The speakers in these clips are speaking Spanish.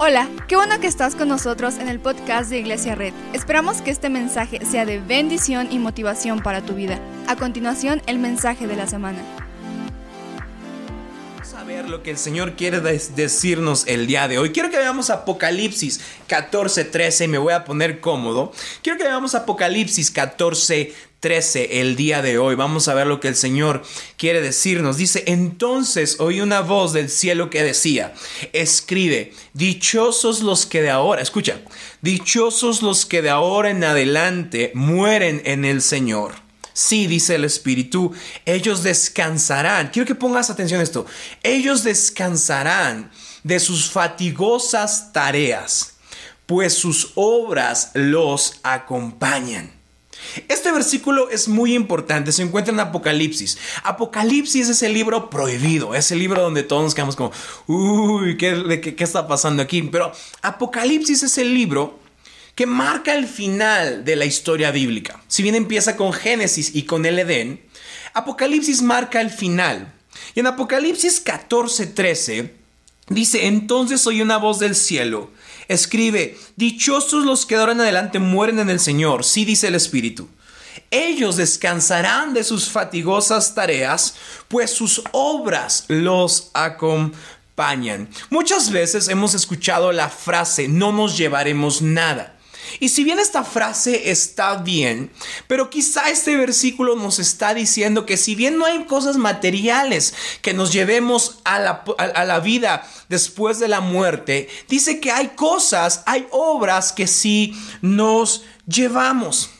Hola, qué bueno que estás con nosotros en el podcast de Iglesia Red. Esperamos que este mensaje sea de bendición y motivación para tu vida. A continuación, el mensaje de la semana. Ver lo que el Señor quiere decirnos el día de hoy. Quiero que veamos Apocalipsis 14:13. Me voy a poner cómodo. Quiero que veamos Apocalipsis 14, 13 el día de hoy. Vamos a ver lo que el Señor quiere decirnos. Dice, entonces oí una voz del cielo que decía, escribe, dichosos los que de ahora, escucha, dichosos los que de ahora en adelante mueren en el Señor. Sí, dice el Espíritu, ellos descansarán. Quiero que pongas atención a esto. Ellos descansarán de sus fatigosas tareas, pues sus obras los acompañan. Este versículo es muy importante, se encuentra en Apocalipsis. Apocalipsis es el libro prohibido, es el libro donde todos nos quedamos como, uy, ¿qué, está pasando aquí? Pero Apocalipsis es el libro que marca el final de la historia bíblica. Si bien empieza con Génesis y con el Edén, Apocalipsis marca el final. Y en Apocalipsis 14:13 dice, entonces oí una voz del cielo escribe, dichosos los que de ahora en adelante mueren en el Señor, sí dice el Espíritu. Ellos descansarán de sus fatigosas tareas, pues sus obras los acompañan. Muchas veces hemos escuchado la frase, no nos llevaremos nada. Y si bien esta frase está bien, pero quizá este versículo nos está diciendo que si bien no hay cosas materiales que nos llevemos a la, vida después de la muerte, dice que hay cosas, hay obras que sí nos llevamos.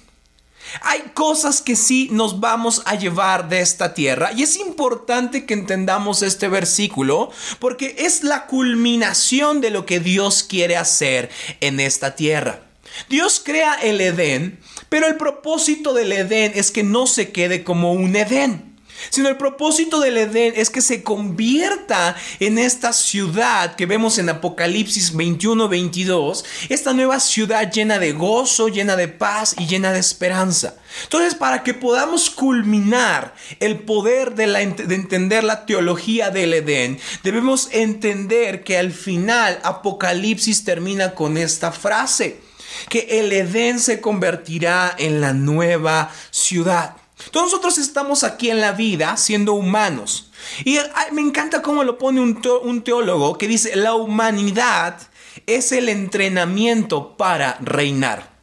Hay cosas que sí nos vamos a llevar de esta tierra y es importante que entendamos este versículo porque es la culminación de lo que Dios quiere hacer en esta tierra. Dios crea el Edén, pero el propósito del Edén es que no se quede como un Edén sino el propósito del Edén es que se convierta en esta ciudad que vemos en Apocalipsis 21-22, esta nueva ciudad llena de gozo, llena de paz y llena de esperanza. Entonces, para que podamos culminar el poder de, de entender la teología del Edén, debemos entender que al final Apocalipsis termina con esta frase que el Edén se convertirá en la nueva ciudad. Todos nosotros estamos aquí en la vida siendo humanos. Y me encanta cómo lo pone un, teólogo que dice, la humanidad es el entrenamiento para reinar.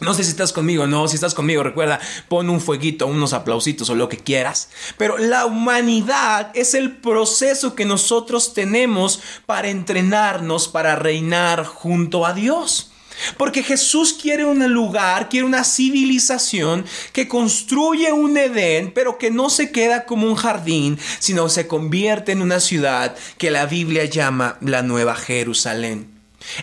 No sé si estás conmigo, no, si estás conmigo, recuerda, pon un fueguito, unos aplausitos o lo que quieras. Pero la humanidad es el proceso que nosotros tenemos para entrenarnos, para reinar junto a Dios. Porque Jesús quiere un lugar, quiere una civilización que construye un Edén, pero que no se queda como un jardín, sino se convierte en una ciudad que la Biblia llama la Nueva Jerusalén.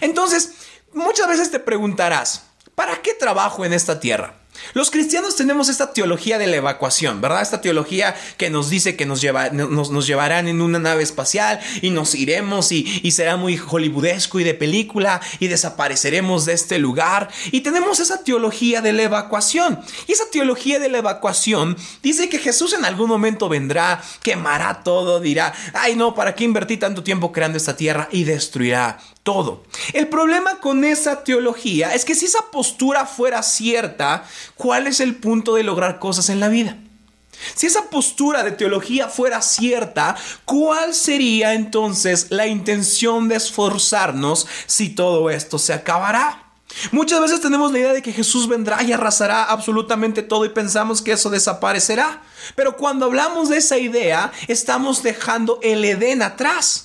Entonces, muchas veces te preguntarás, ¿para qué trabajo en esta tierra? Los cristianos tenemos esta teología de la evacuación, ¿verdad? Esta teología que nos dice que nos, llevarán en una nave espacial y nos iremos y, y, será muy hollywoodesco y de película y desapareceremos de este lugar. Y tenemos esa teología de la evacuación. Y esa teología de la evacuación dice que Jesús en algún momento vendrá, quemará todo, dirá, ay no, ¿para qué invertí tanto tiempo creando esta tierra? Y destruirá todo. El problema con esa teología es que si esa postura fuera cierta, ¿cuál es el punto de lograr cosas en la vida? Si esa postura de teología fuera cierta, ¿cuál sería entonces la intención de esforzarnos si todo esto se acabará? Muchas veces tenemos la idea de que Jesús vendrá y arrasará absolutamente todo y pensamos que eso desaparecerá. Pero cuando hablamos de esa idea, estamos dejando el Edén atrás.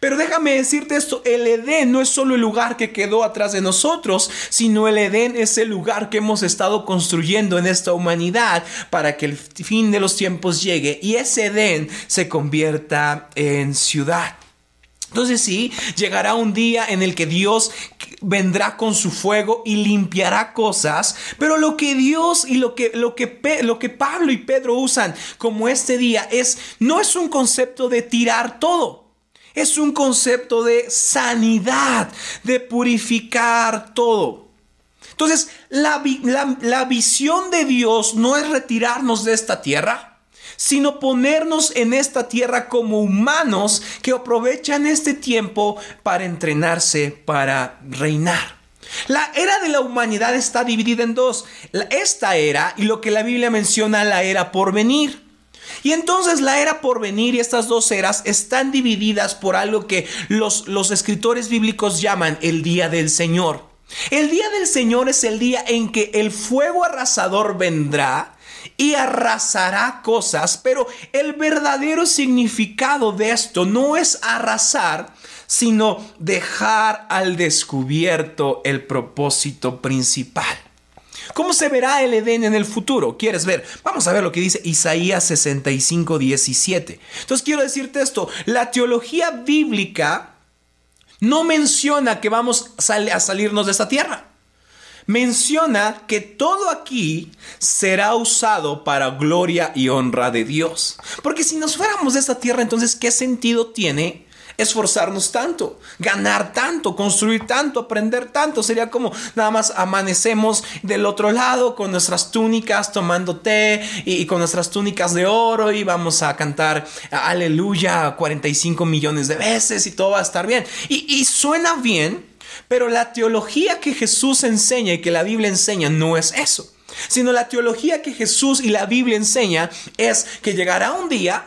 Pero déjame decirte esto, el Edén no es solo el lugar que quedó atrás de nosotros, sino el Edén es el lugar que hemos estado construyendo en esta humanidad para que el fin de los tiempos llegue y ese Edén se convierta en ciudad. Entonces sí, llegará un día en el que Dios vendrá con su fuego y limpiará cosas, pero lo que Dios y lo que, lo que, lo que Pablo y Pedro usan como este día es, no es un concepto de tirar todo. Es un concepto de sanidad, de purificar todo. Entonces, la, visión de Dios no es retirarnos de esta tierra, sino ponernos en esta tierra como humanos que aprovechan este tiempo para entrenarse, para reinar. La era de la humanidad está dividida en dos. Esta era y lo que la Biblia menciona la era por venir. Y entonces la era por venir y estas dos eras están divididas por algo que los, los escritores bíblicos llaman el día del Señor. El día del Señor es el día en que el fuego arrasador vendrá y arrasará cosas, pero el verdadero significado de esto no es arrasar, sino dejar al descubierto el propósito principal. ¿Cómo se verá el Edén en el futuro? ¿Quieres ver? Vamos a ver lo que dice Isaías 65, 17. Entonces quiero decirte esto, la teología bíblica no menciona que vamos a salirnos de esta tierra. Menciona que todo aquí será usado para gloria y honra de Dios. Porque si nos fuéramos de esta tierra, entonces, ¿qué sentido tiene esforzarnos tanto, ganar tanto, construir tanto, aprender tanto. Sería como nada más amanecemos del otro lado con nuestras túnicas tomando té y, con nuestras túnicas de oro y vamos a cantar aleluya 45 millones de veces y todo va a estar bien. Y, y suena bien, pero la teología que Jesús enseña y que la Biblia enseña no es eso sino la teología que Jesús y la Biblia enseña es que llegará un día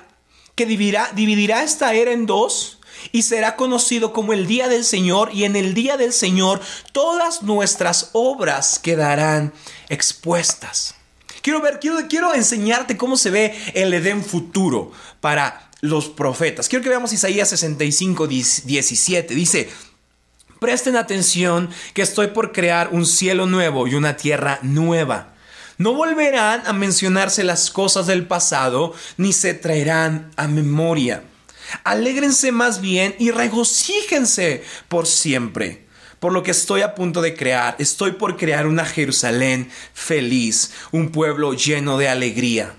que dividirá, dividirá esta era en dos y será conocido como el día del Señor y en el día del Señor todas nuestras obras quedarán expuestas. Quiero ver, quiero, quiero enseñarte cómo se ve el Edén futuro para los profetas. Quiero que veamos Isaías 65, 17. Dice, presten atención que estoy por crear un cielo nuevo y una tierra nueva. No volverán a mencionarse las cosas del pasado, ni se traerán a memoria. Alégrense más bien y regocíjense por siempre. Por lo que estoy a punto de crear, estoy por crear una Jerusalén feliz, un pueblo lleno de alegría.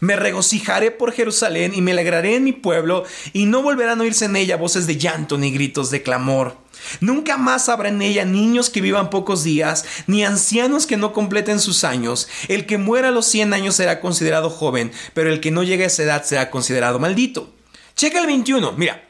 Me regocijaré por Jerusalén y me alegraré en mi pueblo, y no volverán a oírse en ella voces de llanto ni gritos de clamor. Nunca más habrá en ella niños que vivan pocos días, ni ancianos que no completen sus años. El que muera a los 100 años será considerado joven, pero el que no llegue a esa edad será considerado maldito. Checa el 21. Mira,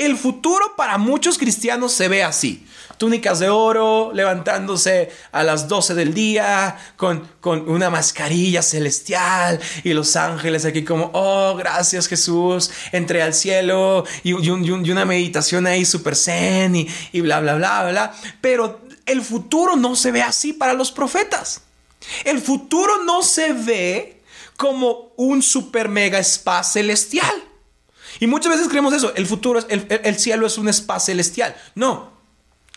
el futuro para muchos cristianos se ve así. Túnicas de oro, levantándose a las 12 del día, con, con una mascarilla celestial y los ángeles aquí como, oh, gracias Jesús, entré al cielo y, una meditación ahí super zen y, y bla, bla, bla, bla. Pero el futuro no se ve así para los profetas. El futuro no se ve como un super mega spa celestial. Y muchas veces creemos eso, el futuro, es, el, cielo es un espacio celestial. No,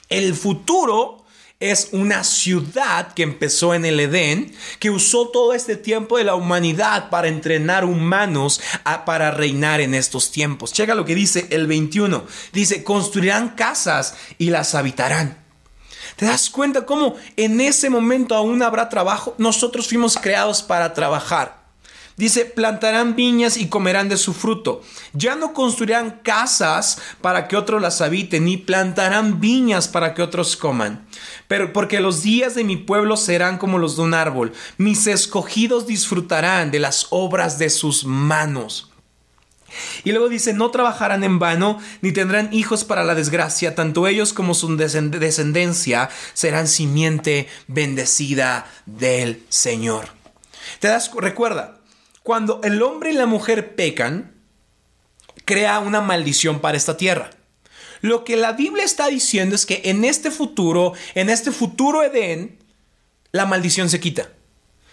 el futuro es una ciudad que empezó en el Edén, que usó todo este tiempo de la humanidad para entrenar humanos para reinar en estos tiempos. Checa lo que dice el 21. Dice, construirán casas y las habitarán. ¿Te das cuenta cómo en ese momento aún habrá trabajo? Nosotros fuimos creados para trabajar. Dice, plantarán viñas y comerán de su fruto. Ya no construirán casas para que otros las habiten, ni plantarán viñas para que otros coman. Pero porque los días de mi pueblo serán como los de un árbol. Mis escogidos disfrutarán de las obras de sus manos. Y luego dice, no trabajarán en vano, ni tendrán hijos para la desgracia, tanto ellos como su descendencia serán simiente bendecida del Señor. ¿Te das recuerda? Cuando el hombre y la mujer pecan, crea una maldición para esta tierra. Lo que la Biblia está diciendo es que en este futuro, en este futuro Edén, la maldición se quita.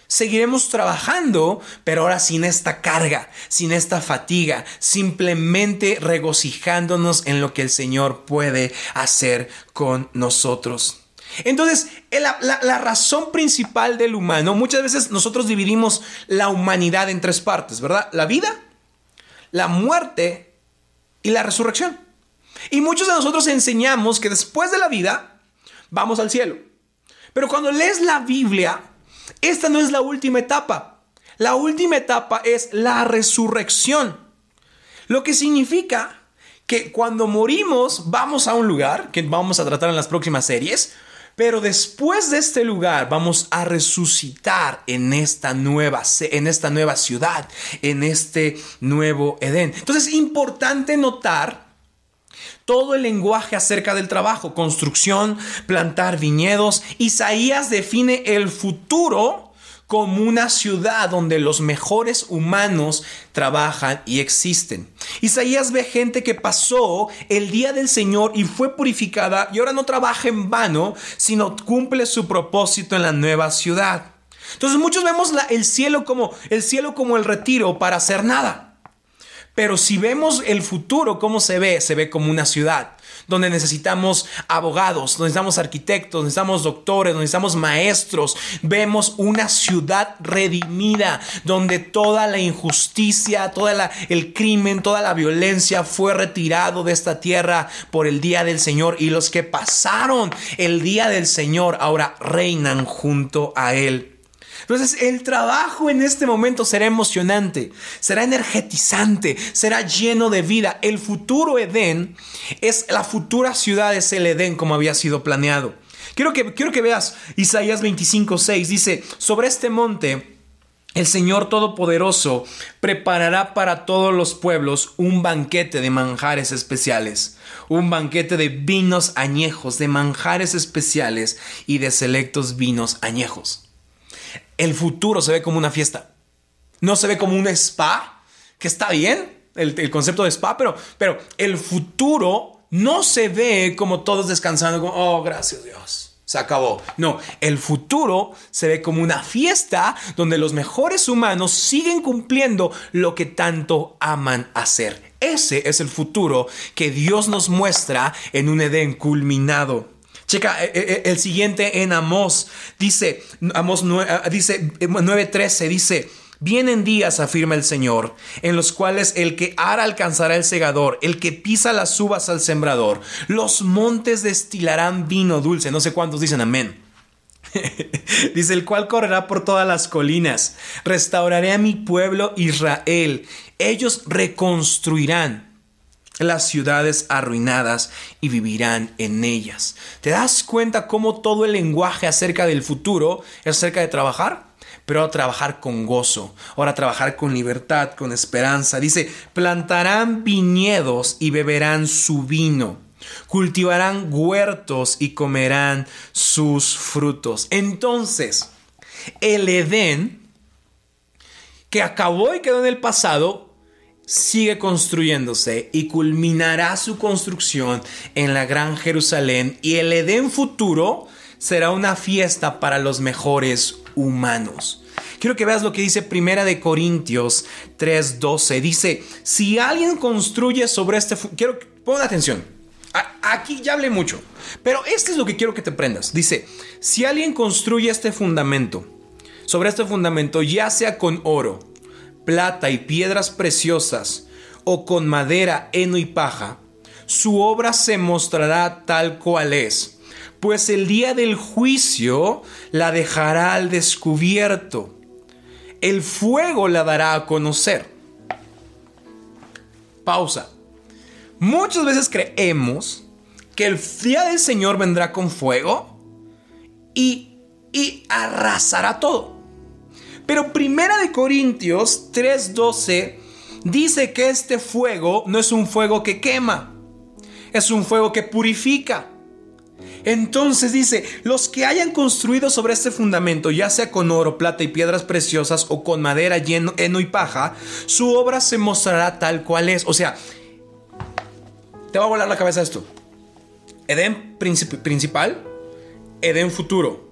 Seguiremos trabajando, pero ahora sin esta carga, sin esta fatiga, simplemente regocijándonos en lo que el Señor puede hacer con nosotros. Entonces, la, razón principal del humano, muchas veces nosotros dividimos la humanidad en tres partes, ¿verdad? La vida, la muerte y la resurrección. Y muchos de nosotros enseñamos que después de la vida vamos al cielo. Pero cuando lees la Biblia, esta no es la última etapa. La última etapa es la resurrección. Lo que significa que cuando morimos vamos a un lugar que vamos a tratar en las próximas series, Pero después de este lugar vamos a resucitar en esta nueva, en esta nueva ciudad, en este nuevo Edén. Entonces es importante notar todo el lenguaje acerca del trabajo, construcción, plantar viñedos. Isaías define el futuro como una ciudad donde los mejores humanos trabajan y existen. Isaías ve gente que pasó el día del Señor y fue purificada y ahora no trabaja en vano, sino cumple su propósito en la nueva ciudad. Entonces muchos vemos el cielo como el cielo como el retiro para hacer nada. Pero si vemos el futuro, ¿cómo se ve? Se ve como una ciudad donde necesitamos abogados, necesitamos arquitectos, necesitamos doctores, necesitamos maestros. Vemos una ciudad redimida, donde toda la injusticia, todo el crimen, toda la violencia fue retirado de esta tierra por el día del Señor. Y los que pasaron el día del Señor ahora reinan junto a Él. Entonces el trabajo en este momento será emocionante, será energetizante, será lleno de vida. El futuro Edén es la futura ciudad, es el Edén como había sido planeado. Quiero que, quiero que veas Isaías 25, 6. Dice, sobre este monte el Señor Todopoderoso preparará para todos los pueblos un banquete de manjares especiales, un banquete de vinos añejos, de manjares especiales y de selectos vinos añejos el futuro se ve como una fiesta. No se ve como un spa, que está bien, el, concepto de spa, pero, pero el futuro no se ve como todos descansando, como, oh, gracias Dios, se acabó. No, el futuro se ve como una fiesta donde los mejores humanos siguen cumpliendo lo que tanto aman hacer. Ese es el futuro que Dios nos muestra en un Edén culminado. Checa, eh, eh, el siguiente en Amós dice, Amós ah, dice 9:13 dice, Vienen días, afirma el Señor, en los cuales el que ara alcanzará el segador, el que pisa las uvas al sembrador, los montes destilarán vino dulce. No sé cuántos dicen amén. Dice, el cual correrá por todas las colinas. Restauraré a mi pueblo Israel. Ellos reconstruirán las ciudades arruinadas y vivirán en ellas. ¿Te das cuenta cómo todo el lenguaje acerca del futuro es acerca de trabajar? Pero a trabajar con gozo, ahora trabajar con libertad, con esperanza. Dice, plantarán viñedos y beberán su vino, cultivarán huertos y comerán sus frutos. Entonces, el Edén, que acabó y quedó en el pasado, sigue construyéndose y culminará su construcción en la Gran Jerusalén y el Edén futuro será una fiesta para los mejores humanos. Quiero que veas lo que dice Primera de Corintios 3:12. Dice, si alguien construye sobre este quiero pon atención. aquí ya hablé mucho, pero esto es lo que quiero que te prendas. Dice, si alguien construye este fundamento, sobre este fundamento, ya sea con oro, plata y piedras preciosas, o con madera, heno y paja, su obra se mostrará tal cual es, pues el día del juicio la dejará al descubierto. El fuego la dará a conocer. Pausa. Muchas veces creemos que el día del Señor vendrá con fuego y, y arrasará todo. Pero Primera de Corintios 3:12 dice que este fuego no es un fuego que quema, es un fuego que purifica. Entonces dice, los que hayan construido sobre este fundamento, ya sea con oro, plata y piedras preciosas o con madera, heno y paja, su obra se mostrará tal cual es. O sea, te va a volar la cabeza esto. Edén principal, Edén futuro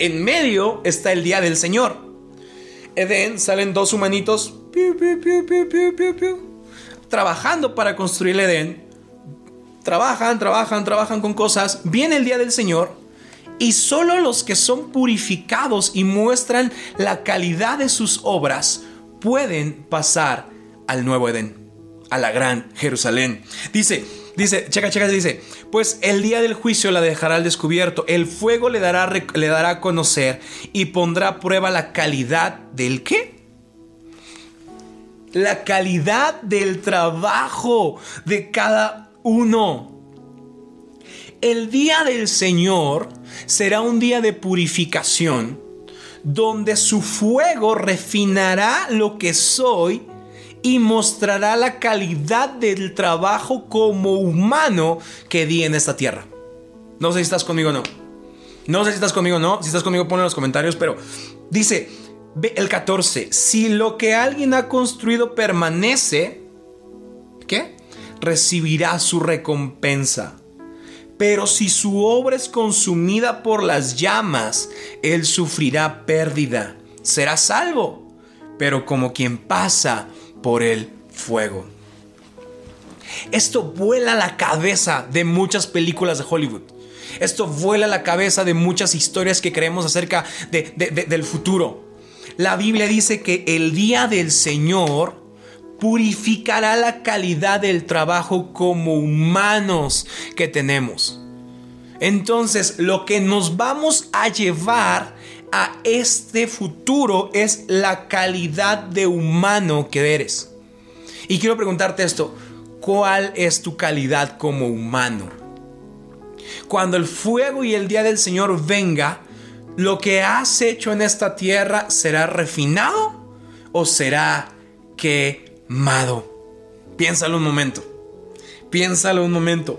en medio está el día del Señor. Edén salen dos humanitos trabajando para construir el Edén. Trabajan, trabajan, trabajan con cosas. Viene el día del Señor y solo los que son purificados y muestran la calidad de sus obras pueden pasar al nuevo Edén, a la gran Jerusalén. Dice, Dice, checa, checa, dice, pues el día del juicio la dejará al descubierto, el fuego le dará, le dará a conocer y pondrá a prueba la calidad del qué? La calidad del trabajo de cada uno. El día del Señor será un día de purificación, donde su fuego refinará lo que soy y mostrará la calidad del trabajo como humano que di en esta tierra. No sé si estás conmigo o no. No sé si estás conmigo o no. Si estás conmigo, ponlo en los comentarios. Pero dice el 14: Si lo que alguien ha construido permanece, ¿qué? Recibirá su recompensa. Pero si su obra es consumida por las llamas, él sufrirá pérdida. Será salvo, pero como quien pasa por el fuego. Esto vuela la cabeza de muchas películas de Hollywood. Esto vuela la cabeza de muchas historias que creemos acerca del futuro. La Biblia dice que el día del Señor purificará la calidad del trabajo como humanos que tenemos. Entonces, lo que nos vamos a llevar a este futuro es la calidad de humano que eres. Y quiero preguntarte esto, ¿cuál es tu calidad como humano? Cuando el fuego y el día del Señor venga, ¿lo que has hecho en esta tierra será refinado o será que Mado, piénsalo un momento. Piénsalo un momento.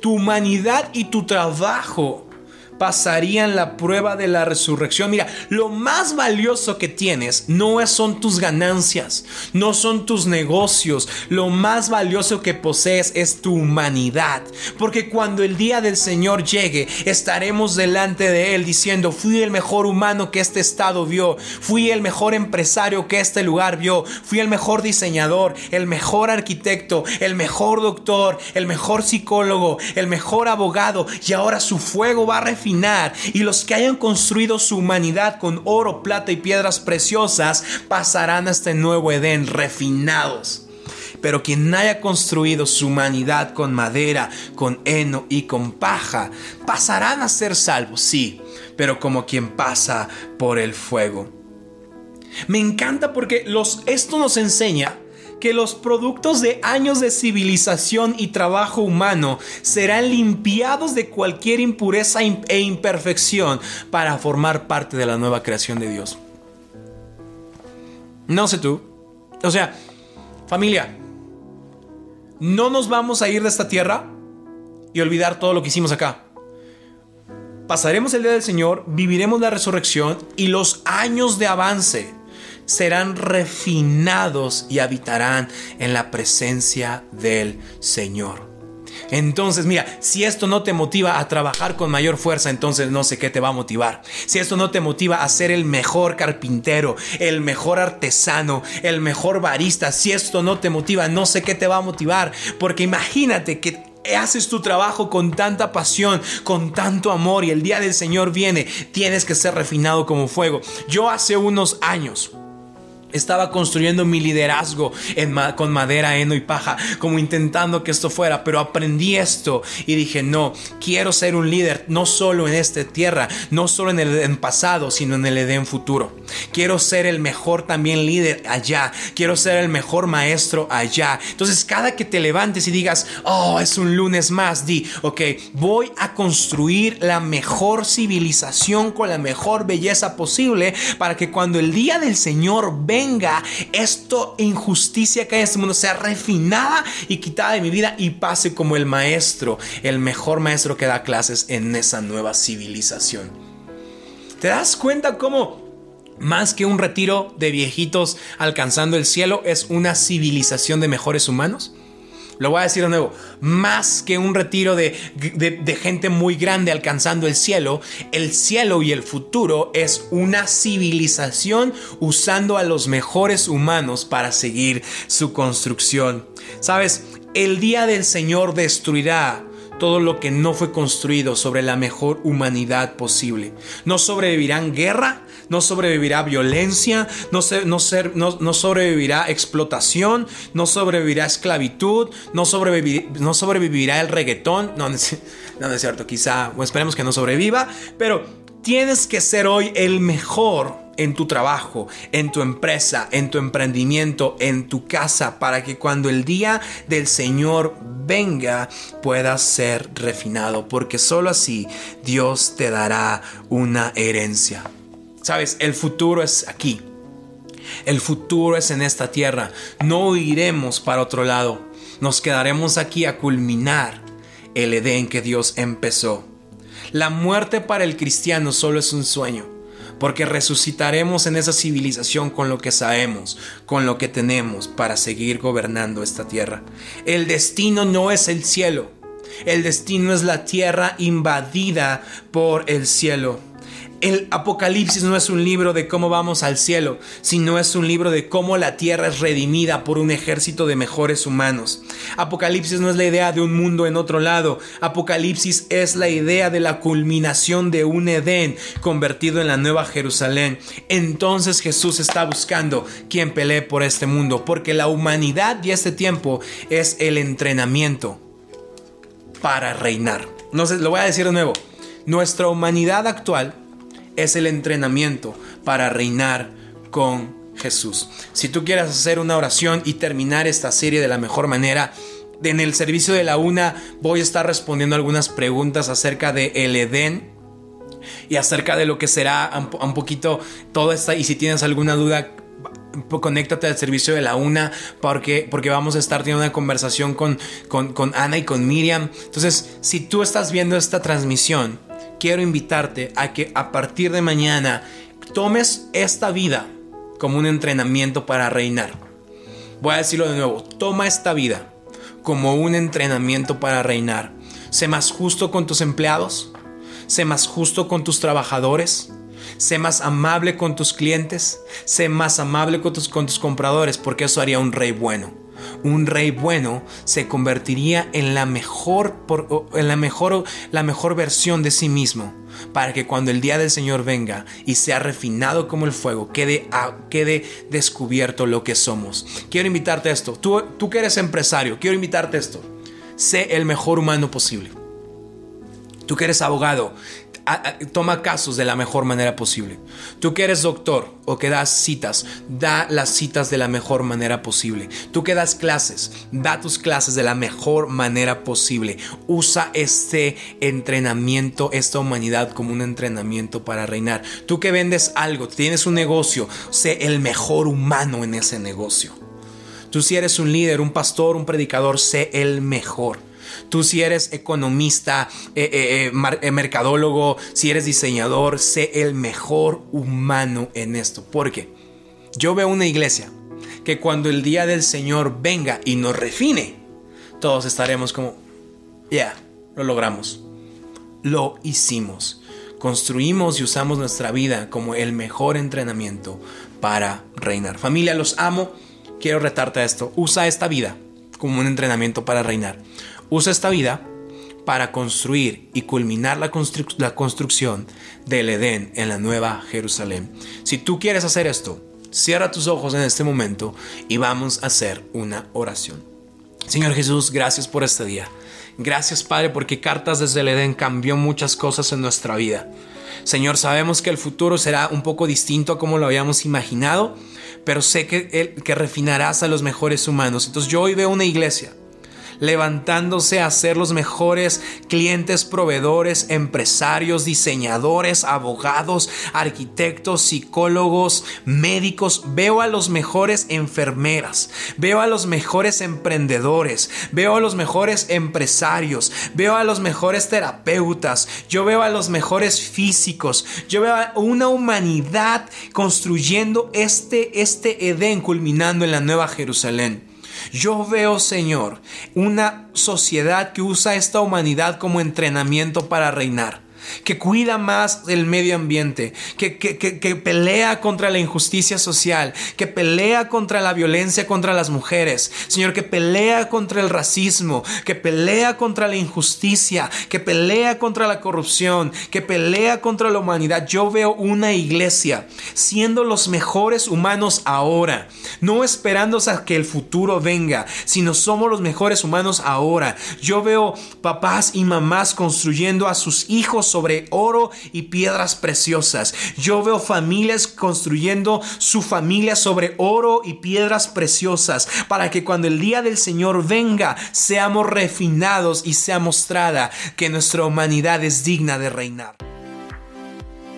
Tu humanidad y tu trabajo pasarían la prueba de la resurrección. Mira, lo más valioso que tienes no son tus ganancias, no son tus negocios. Lo más valioso que posees es tu humanidad. Porque cuando el día del Señor llegue, estaremos delante de Él diciendo, fui el mejor humano que este estado vio, fui el mejor empresario que este lugar vio, fui el mejor diseñador, el mejor arquitecto, el mejor doctor, el mejor psicólogo, el mejor abogado. Y ahora su fuego va a y los que hayan construido su humanidad con oro, plata y piedras preciosas pasarán a este nuevo Edén refinados. Pero quien haya construido su humanidad con madera, con heno y con paja, pasarán a ser salvos, sí, pero como quien pasa por el fuego. Me encanta porque los, esto nos enseña que los productos de años de civilización y trabajo humano serán limpiados de cualquier impureza e imperfección para formar parte de la nueva creación de Dios. No sé tú. O sea, familia, no nos vamos a ir de esta tierra y olvidar todo lo que hicimos acá. Pasaremos el día del Señor, viviremos la resurrección y los años de avance serán refinados y habitarán en la presencia del Señor. Entonces, mira, si esto no te motiva a trabajar con mayor fuerza, entonces no sé qué te va a motivar. Si esto no te motiva a ser el mejor carpintero, el mejor artesano, el mejor barista, si esto no te motiva, no sé qué te va a motivar. Porque imagínate que haces tu trabajo con tanta pasión, con tanto amor y el día del Señor viene, tienes que ser refinado como fuego. Yo hace unos años estaba construyendo mi liderazgo con madera, heno y paja, como intentando que esto fuera, pero aprendí esto y dije, no, quiero ser un líder, no solo en esta tierra, no solo en el Edén pasado, sino en el Edén futuro. Quiero ser el mejor también líder allá, quiero ser el mejor maestro allá. Entonces, cada que te levantes y digas, oh, es un lunes más, di, ok, voy a construir la mejor civilización con la mejor belleza posible para que cuando el día del Señor venga, venga esto injusticia que hay en este mundo sea refinada y quitada de mi vida y pase como el maestro, el mejor maestro que da clases en esa nueva civilización. ¿Te das cuenta cómo más que un retiro de viejitos alcanzando el cielo es una civilización de mejores humanos? Lo voy a decir de nuevo, más que un retiro de, gente muy grande alcanzando el cielo, el cielo y el futuro es una civilización usando a los mejores humanos para seguir su construcción. Sabes, el día del Señor destruirá todo lo que no fue construido sobre la mejor humanidad posible. No sobrevivirán guerra, no sobrevivirá violencia, no, no, no, sobrevivirá explotación, no sobrevivirá esclavitud, no, no sobrevivirá el reggaetón. No, no es cierto, quizá, esperemos que no sobreviva, pero tienes que ser hoy el mejor en tu trabajo, en tu empresa, en tu emprendimiento, en tu casa, para que cuando el día del Señor venga puedas ser refinado, porque solo así Dios te dará una herencia. Sabes, el futuro es aquí. El futuro es en esta tierra. No iremos para otro lado. Nos quedaremos aquí a culminar el Edén que Dios empezó. La muerte para el cristiano solo es un sueño, porque resucitaremos en esa civilización con lo que sabemos, con lo que tenemos para seguir gobernando esta tierra. El destino no es el cielo, el destino es la tierra invadida por el cielo. El Apocalipsis no es un libro de cómo vamos al cielo, sino es un libro de cómo la tierra es redimida por un ejército de mejores humanos. Apocalipsis no es la idea de un mundo en otro lado, Apocalipsis es la idea de la culminación de un Edén convertido en la nueva Jerusalén. Entonces Jesús está buscando quien pelee por este mundo, porque la humanidad y este tiempo es el entrenamiento para reinar. No sé, lo voy a decir de nuevo. Nuestra humanidad actual es el entrenamiento para reinar con Jesús. Si tú quieres hacer una oración y terminar esta serie de la mejor manera, en el servicio de la una voy a estar respondiendo algunas preguntas acerca de el Edén y acerca de lo que será un poquito toda esta y si tienes alguna duda conéctate al servicio de la una porque, porque vamos a estar teniendo una conversación con, con, con Ana y con Miriam. Entonces, si tú estás viendo esta transmisión, quiero invitarte a que a partir de mañana tomes esta vida como un entrenamiento para reinar. Voy a decirlo de nuevo, toma esta vida como un entrenamiento para reinar. Sé más justo con tus empleados, sé más justo con tus trabajadores, sé más amable con tus clientes, sé más amable con tus, con tus compradores, porque eso haría un rey bueno un rey bueno se convertiría en la mejor, en la mejor, la mejor versión de sí mismo, para que cuando el día del Señor venga y sea refinado como el fuego, quede, quede descubierto lo que somos. Quiero invitarte a esto. Tú, tú que eres empresario, quiero invitarte a esto. Sé el mejor humano posible. Tú que eres abogado, toma casos de la mejor manera posible. Tú que eres doctor o que das citas, da las citas de la mejor manera posible. Tú que das clases, da tus clases de la mejor manera posible. Usa este entrenamiento, esta humanidad como un entrenamiento para reinar. Tú que vendes algo, tienes un negocio, sé el mejor humano en ese negocio. Tú si eres un líder, un pastor, un predicador, sé el mejor. Tú si eres economista, eh, eh, eh, mercadólogo, si eres diseñador, sé el mejor humano en esto. Porque yo veo una iglesia que cuando el día del Señor venga y nos refine, todos estaremos como, ya, lo logramos. Lo hicimos. Construimos y usamos nuestra vida como el mejor entrenamiento para reinar. Familia, los amo. Quiero retarte a esto. Usa esta vida como un entrenamiento para reinar. Usa esta vida para construir y culminar la, construcción del Edén en la nueva Jerusalén. Si tú quieres hacer esto, cierra tus ojos en este momento y vamos a hacer una oración. Señor Jesús, gracias por este día. Gracias Padre porque Cartas desde el Edén cambió muchas cosas en nuestra vida. Señor, sabemos que el futuro será un poco distinto a como lo habíamos imaginado, pero sé que, que refinarás a los mejores humanos. Entonces yo hoy veo una iglesia levantándose a ser los mejores clientes, proveedores, empresarios, diseñadores, abogados, arquitectos, psicólogos, médicos. Veo a los mejores enfermeras, veo a los mejores emprendedores, veo a los mejores empresarios, veo a los mejores terapeutas, yo veo a los mejores físicos, yo veo a una humanidad construyendo este, este Edén culminando en la nueva Jerusalén. Yo veo, Señor, una sociedad que usa esta humanidad como entrenamiento para reinar que cuida más del medio ambiente, que, que, pelea contra la injusticia social, que pelea contra la violencia contra las mujeres, Señor, que pelea contra el racismo, que pelea contra la injusticia, que pelea contra la corrupción, que pelea contra la humanidad. Yo veo una iglesia siendo los mejores humanos ahora, no esperando a que el futuro venga, sino somos los mejores humanos ahora. Yo veo papás y mamás construyendo a sus hijos sobre oro y piedras preciosas. Yo veo familias construyendo su familia sobre oro y piedras preciosas para que cuando el día del Señor venga seamos refinados y sea mostrada que nuestra humanidad es digna de reinar.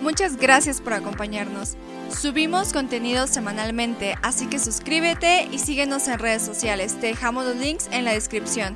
Muchas gracias por acompañarnos. Subimos contenido semanalmente, así que suscríbete y síguenos en redes sociales. Te dejamos los links en la descripción.